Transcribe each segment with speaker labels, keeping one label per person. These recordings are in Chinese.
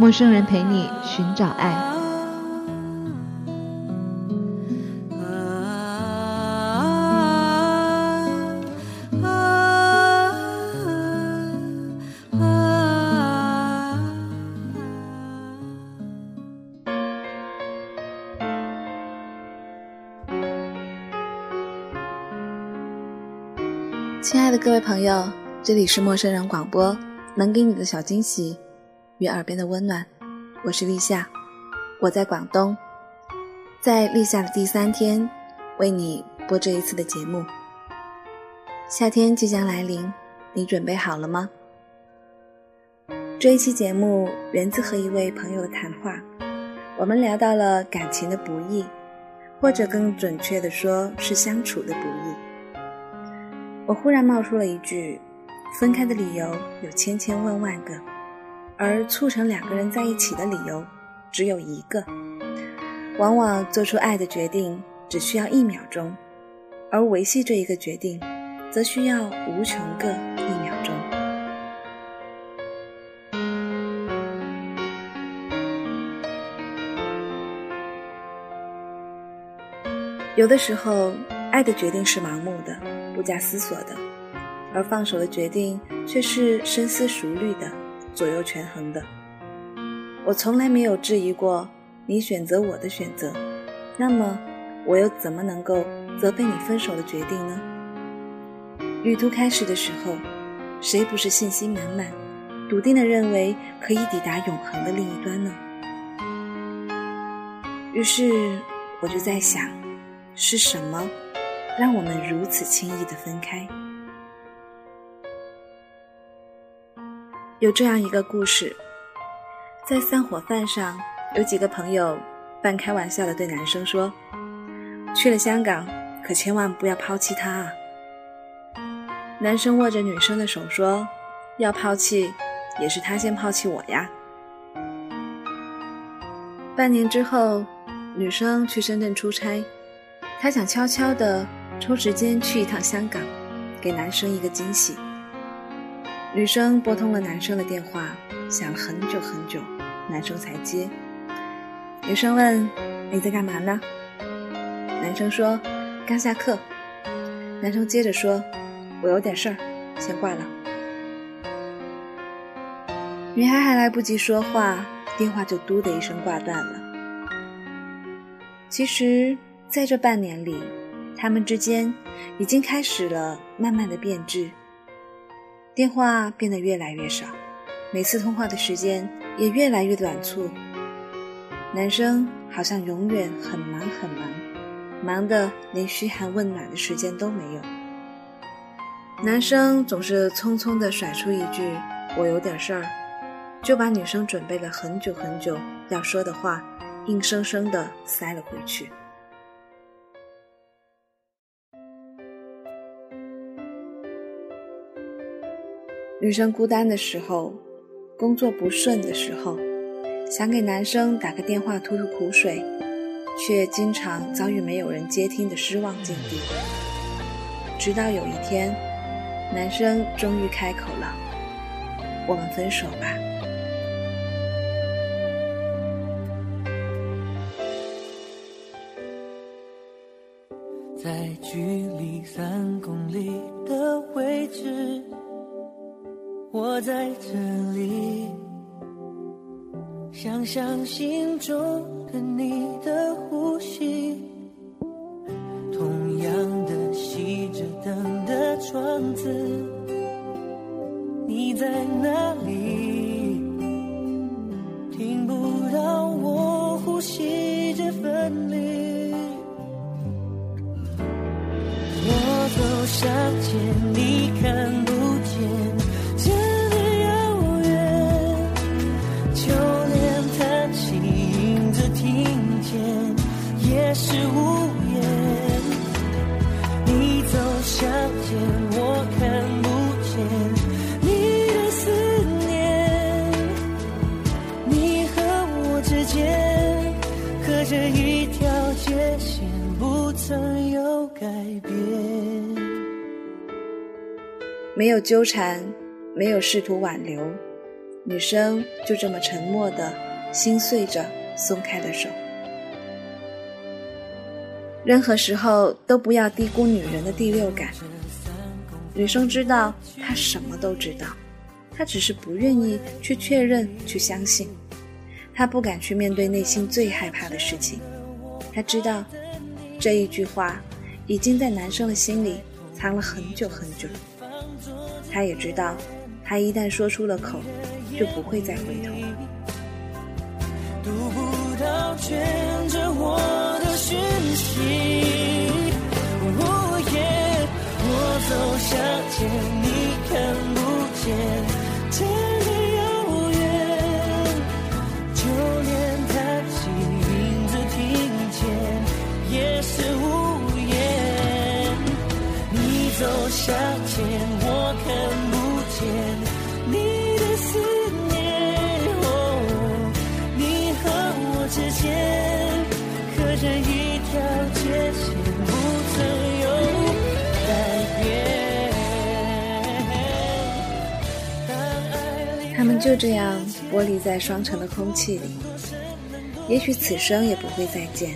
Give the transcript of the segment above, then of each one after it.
Speaker 1: 陌生人陪你寻找爱。
Speaker 2: 亲爱的各位朋友，这里是陌生人广播，能给你的小惊喜与耳边的温暖，我是立夏，我在广东，在立夏的第三天，为你播这一次的节目。夏天即将来临，你准备好了吗？这一期节目源自和一位朋友的谈话，我们聊到了感情的不易，或者更准确的说是相处的不易。我忽然冒出了一句：“分开的理由有千千万万个，而促成两个人在一起的理由只有一个。往往做出爱的决定只需要一秒钟，而维系这一个决定，则需要无穷个一秒钟。”有的时候，爱的决定是盲目的。不加思索的，而放手的决定却是深思熟虑的，左右权衡的。我从来没有质疑过你选择我的选择，那么我又怎么能够责备你分手的决定呢？旅途开始的时候，谁不是信心满满、笃定的认为可以抵达永恒的另一端呢？于是我就在想，是什么？让我们如此轻易的分开。有这样一个故事，在散伙饭上，有几个朋友半开玩笑的对男生说：“去了香港，可千万不要抛弃他啊。”男生握着女生的手说：“要抛弃，也是他先抛弃我呀。”半年之后，女生去深圳出差，她想悄悄的。抽时间去一趟香港，给男生一个惊喜。女生拨通了男生的电话，响了很久很久，男生才接。女生问：“你在干嘛呢？”男生说：“刚下课。”男生接着说：“我有点事儿，先挂了。”女孩还来不及说话，电话就嘟的一声挂断了。其实，在这半年里，他们之间已经开始了慢慢的变质，电话变得越来越少，每次通话的时间也越来越短促。男生好像永远很忙很忙，忙得连嘘寒问暖的时间都没有。男生总是匆匆地甩出一句“我有点事儿”，就把女生准备了很久很久要说的话，硬生生地塞了回去。女生孤单的时候，工作不顺的时候，想给男生打个电话吐吐苦水，却经常遭遇没有人接听的失望境地。直到有一天，男生终于开口了：“我们分手吧。”
Speaker 3: 像心中的你的呼吸，同样的熄着灯的窗子，你在哪里？这一条界限不曾有改变
Speaker 2: 没有纠缠没有试图挽留女生就这么沉默的心碎着松开了手。任何时候都不要低估女人的第六感。女生知道她什么都知道她只是不愿意去确认去相信。他不敢去面对内心最害怕的事情。他知道，这一句话已经在男生的心里藏了很久很久。他也知道，他一旦说出了口，就不会再回头。
Speaker 4: 读不到牵着我的讯息，哦耶，我走向前，你看不见，就
Speaker 2: 这样剥离在双城的空气里，也许此生也不会再见。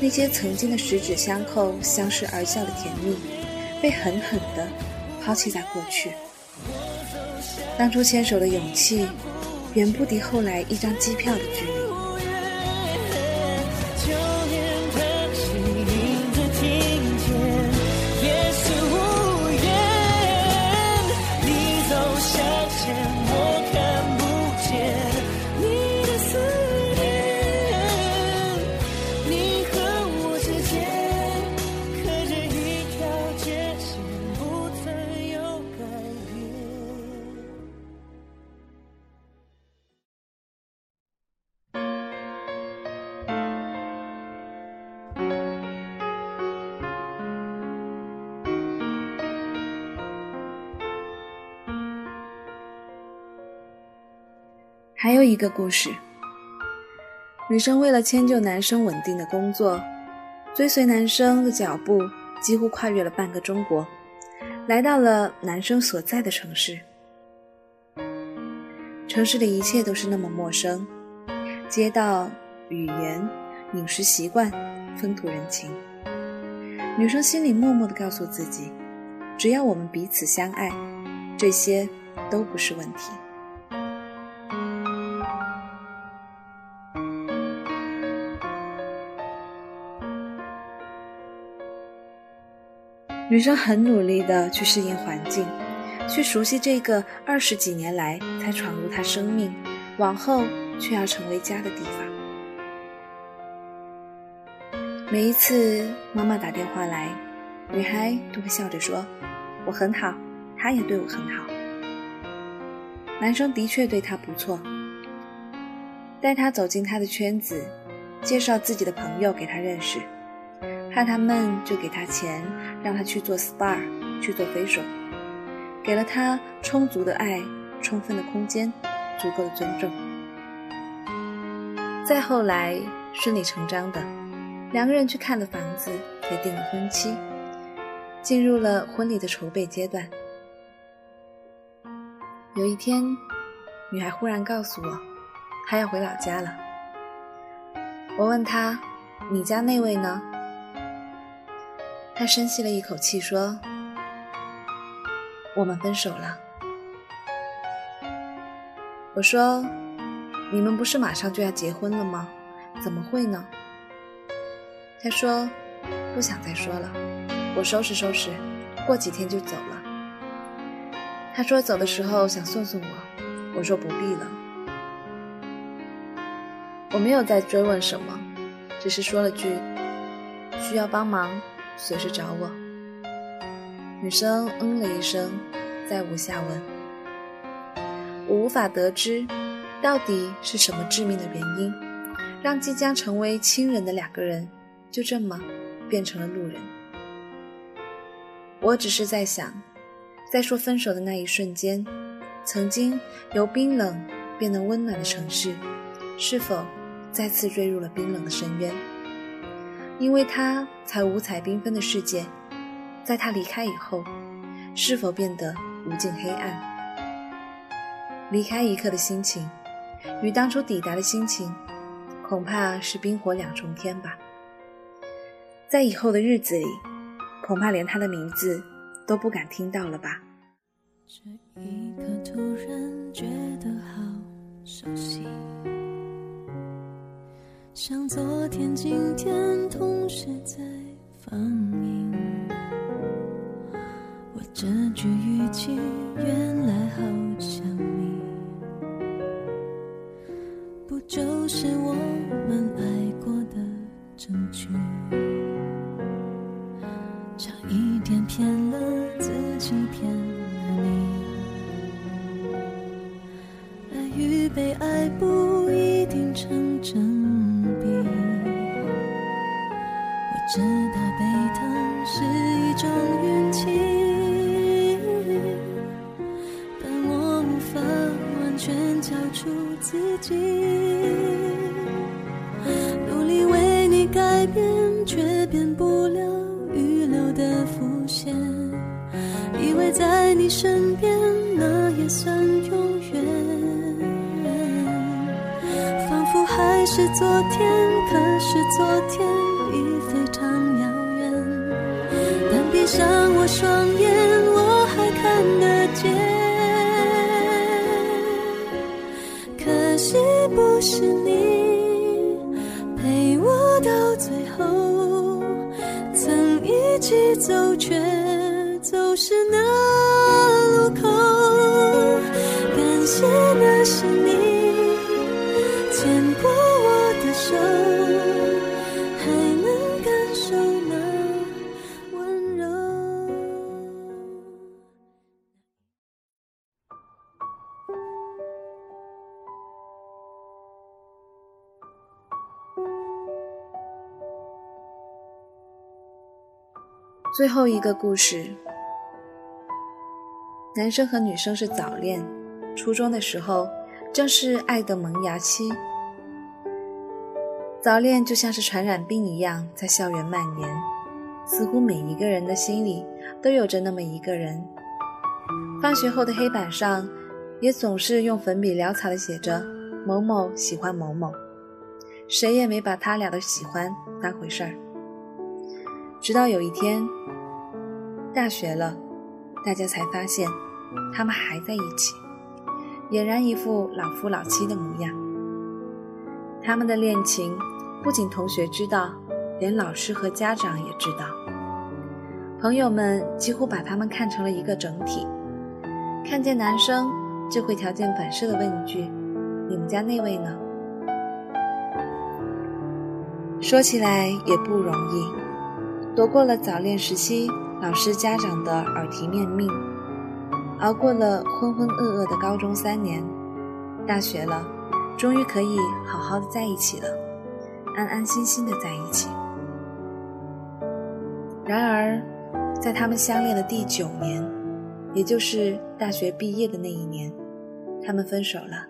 Speaker 2: 那些曾经的十指相扣、相视而笑的甜蜜，被狠狠地抛弃在过去。当初牵手的勇气，远不敌后来一张机票的距离。还有一个故事，女生为了迁就男生稳定的工作，追随男生的脚步，几乎跨越了半个中国，来到了男生所在的城市。城市里一切都是那么陌生，街道、语言、饮食习惯、风土人情。女生心里默默地告诉自己，只要我们彼此相爱，这些都不是问题。女生很努力地去适应环境，去熟悉这个二十几年来才闯入她生命，往后却要成为家的地方。每一次妈妈打电话来，女孩都会笑着说：“我很好，他也对我很好。”男生的确对她不错，带她走进他的圈子，介绍自己的朋友给她认识。怕他们就给他钱，让他去做 SPA，去做肥水给了他充足的爱、充分的空间、足够的尊重。再后来，顺理成章的，两个人去看了房子，也定了婚期，进入了婚礼的筹备阶段。有一天，女孩忽然告诉我，她要回老家了。我问她：“你家那位呢？”他深吸了一口气，说：“我们分手了。”我说：“你们不是马上就要结婚了吗？怎么会呢？”他说：“不想再说了，我收拾收拾，过几天就走了。”他说走的时候想送送我，我说不必了。我没有再追问什么，只是说了句：“需要帮忙。”随时找我。女生嗯了一声，再无下文。我无法得知，到底是什么致命的原因，让即将成为亲人的两个人，就这么变成了路人。我只是在想，在说分手的那一瞬间，曾经由冰冷变得温暖的城市，是否再次坠入了冰冷的深渊？因为他才五彩缤纷的世界，在他离开以后，是否变得无尽黑暗？离开一刻的心情，与当初抵达的心情，恐怕是冰火两重天吧。在以后的日子里，恐怕连他的名字都不敢听到了吧。
Speaker 3: 这一刻突然觉得好熟悉，像昨天、今天同时在放映。我这句语气原来好像你，不就是我们爱过的证据？差一点骗了自己，骗了你。爱与被爱不一定成正是昨天，可是昨天已非常遥远。但闭上我双眼，我还看得见。可惜不是你陪我到最后，曾一起走，却走失那路口。感谢那是你
Speaker 2: 最后一个故事，男生和女生是早恋，初中的时候正是爱的萌芽期。早恋就像是传染病一样在校园蔓延，似乎每一个人的心里都有着那么一个人。放学后的黑板上，也总是用粉笔潦草的写着“某某喜欢某某”，谁也没把他俩的喜欢当回事儿。直到有一天，大学了，大家才发现，他们还在一起，俨然一副老夫老妻的模样。他们的恋情不仅同学知道，连老师和家长也知道。朋友们几乎把他们看成了一个整体，看见男生就会条件反射的问一句：“你们家那位呢？”说起来也不容易。躲过了早恋时期老师家长的耳提面命，熬过了浑浑噩噩的高中三年，大学了，终于可以好好的在一起了，安安心心的在一起。然而，在他们相恋的第九年，也就是大学毕业的那一年，他们分手了。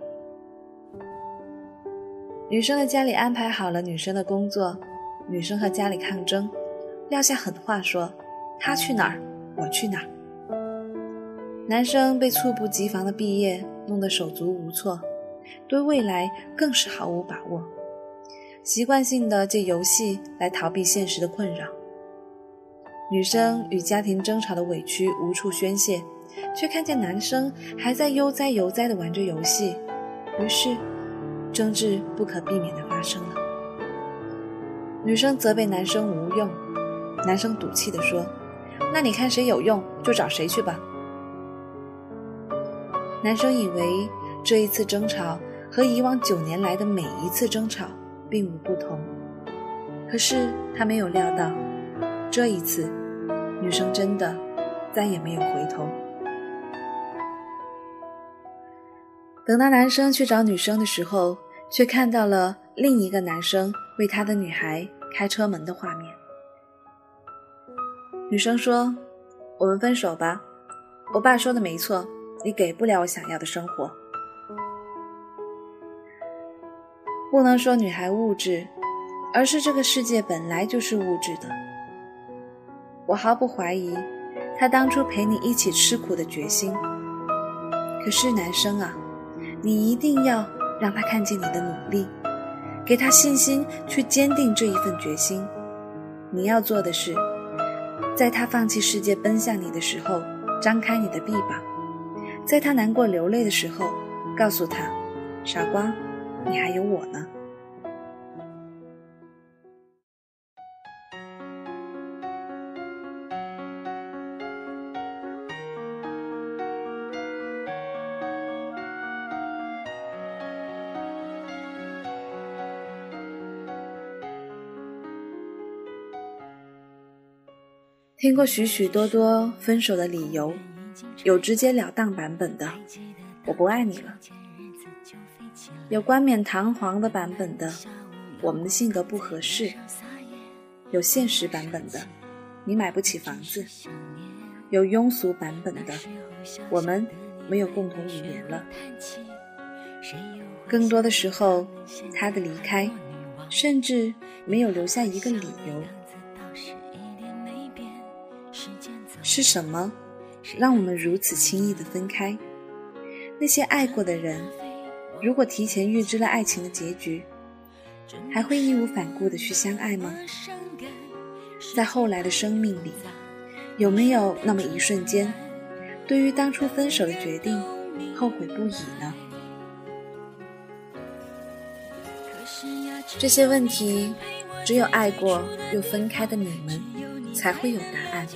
Speaker 2: 女生的家里安排好了女生的工作，女生和家里抗争。撂下狠话说：“他去哪儿，我去哪儿。”男生被猝不及防的毕业弄得手足无措，对未来更是毫无把握，习惯性的借游戏来逃避现实的困扰。女生与家庭争吵的委屈无处宣泄，却看见男生还在悠哉悠哉地玩着游戏，于是争执不可避免地发生了。女生责备男生无用。男生赌气地说：“那你看谁有用，就找谁去吧。”男生以为这一次争吵和以往九年来的每一次争吵并无不同，可是他没有料到，这一次，女生真的再也没有回头。等到男生去找女生的时候，却看到了另一个男生为他的女孩开车门的画面。女生说：“我们分手吧，我爸说的没错，你给不了我想要的生活。”不能说女孩物质，而是这个世界本来就是物质的。我毫不怀疑，
Speaker 3: 他当初陪你一起吃苦的决心。可是男生啊，你一定要让他看见你的努力，给他信心去坚定这一份决心。你要做的是，在他放弃世界奔向你的时候，张开你的臂膀；在他难过流泪的时候，告诉他：“傻瓜，你还有我呢。”听过许许多多分手的理由，有直截了当版本的“我不爱你了”，有冠冕堂皇的版本的“我们的性格不合适”，有现实版本的“你买不起房子”，有庸俗版本的“我们没有共同语言了”。更多的时候，他的离开，甚至没有留下一个理由。是什么让我们如此轻易的分开？那些爱过的人，如果提前预知了爱情的结局，还会义无反顾的去相爱吗？在后来的生命里，有没有那么一瞬间，对于当初分手的决定后悔不已呢？这些问题，只有爱过又分开的你们才会有答案。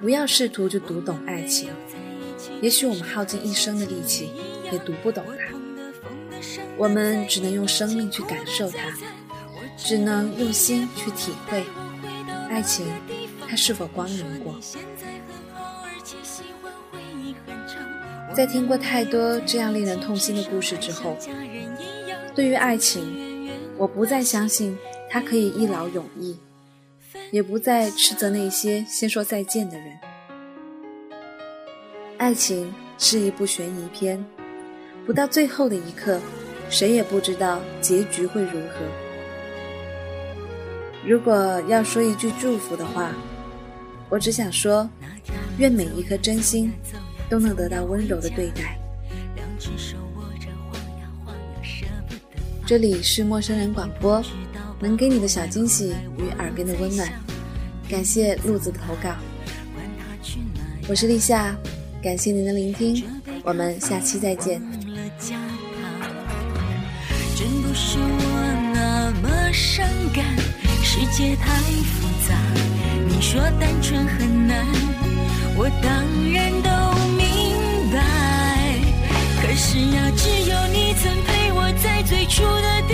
Speaker 3: 不要试图去读懂爱情，也许我们耗尽一生的力气也读不懂它。我们只能用生命去感受它，只能用心去体会爱情，它是否光荣过。在听过太多这样令人痛心的故事之后，对于爱情，我不再相信它可以一劳永逸。也不再斥责那些先说再见的人。爱情是一部悬疑片，不到最后的一刻，谁也不知道结局会如何。如果要说一句祝福的话，我只想说，愿每一颗真心都能得到温柔的对待。这里是陌生人广播。能给你的小惊喜与耳边的温暖，感谢路子的投稿。我是立夏，感谢您的聆听，我们下期再见。真不是我那么伤感，世界太复杂。你说单纯很难，我当然都明白。可是呀，只有你曾陪我在最初的地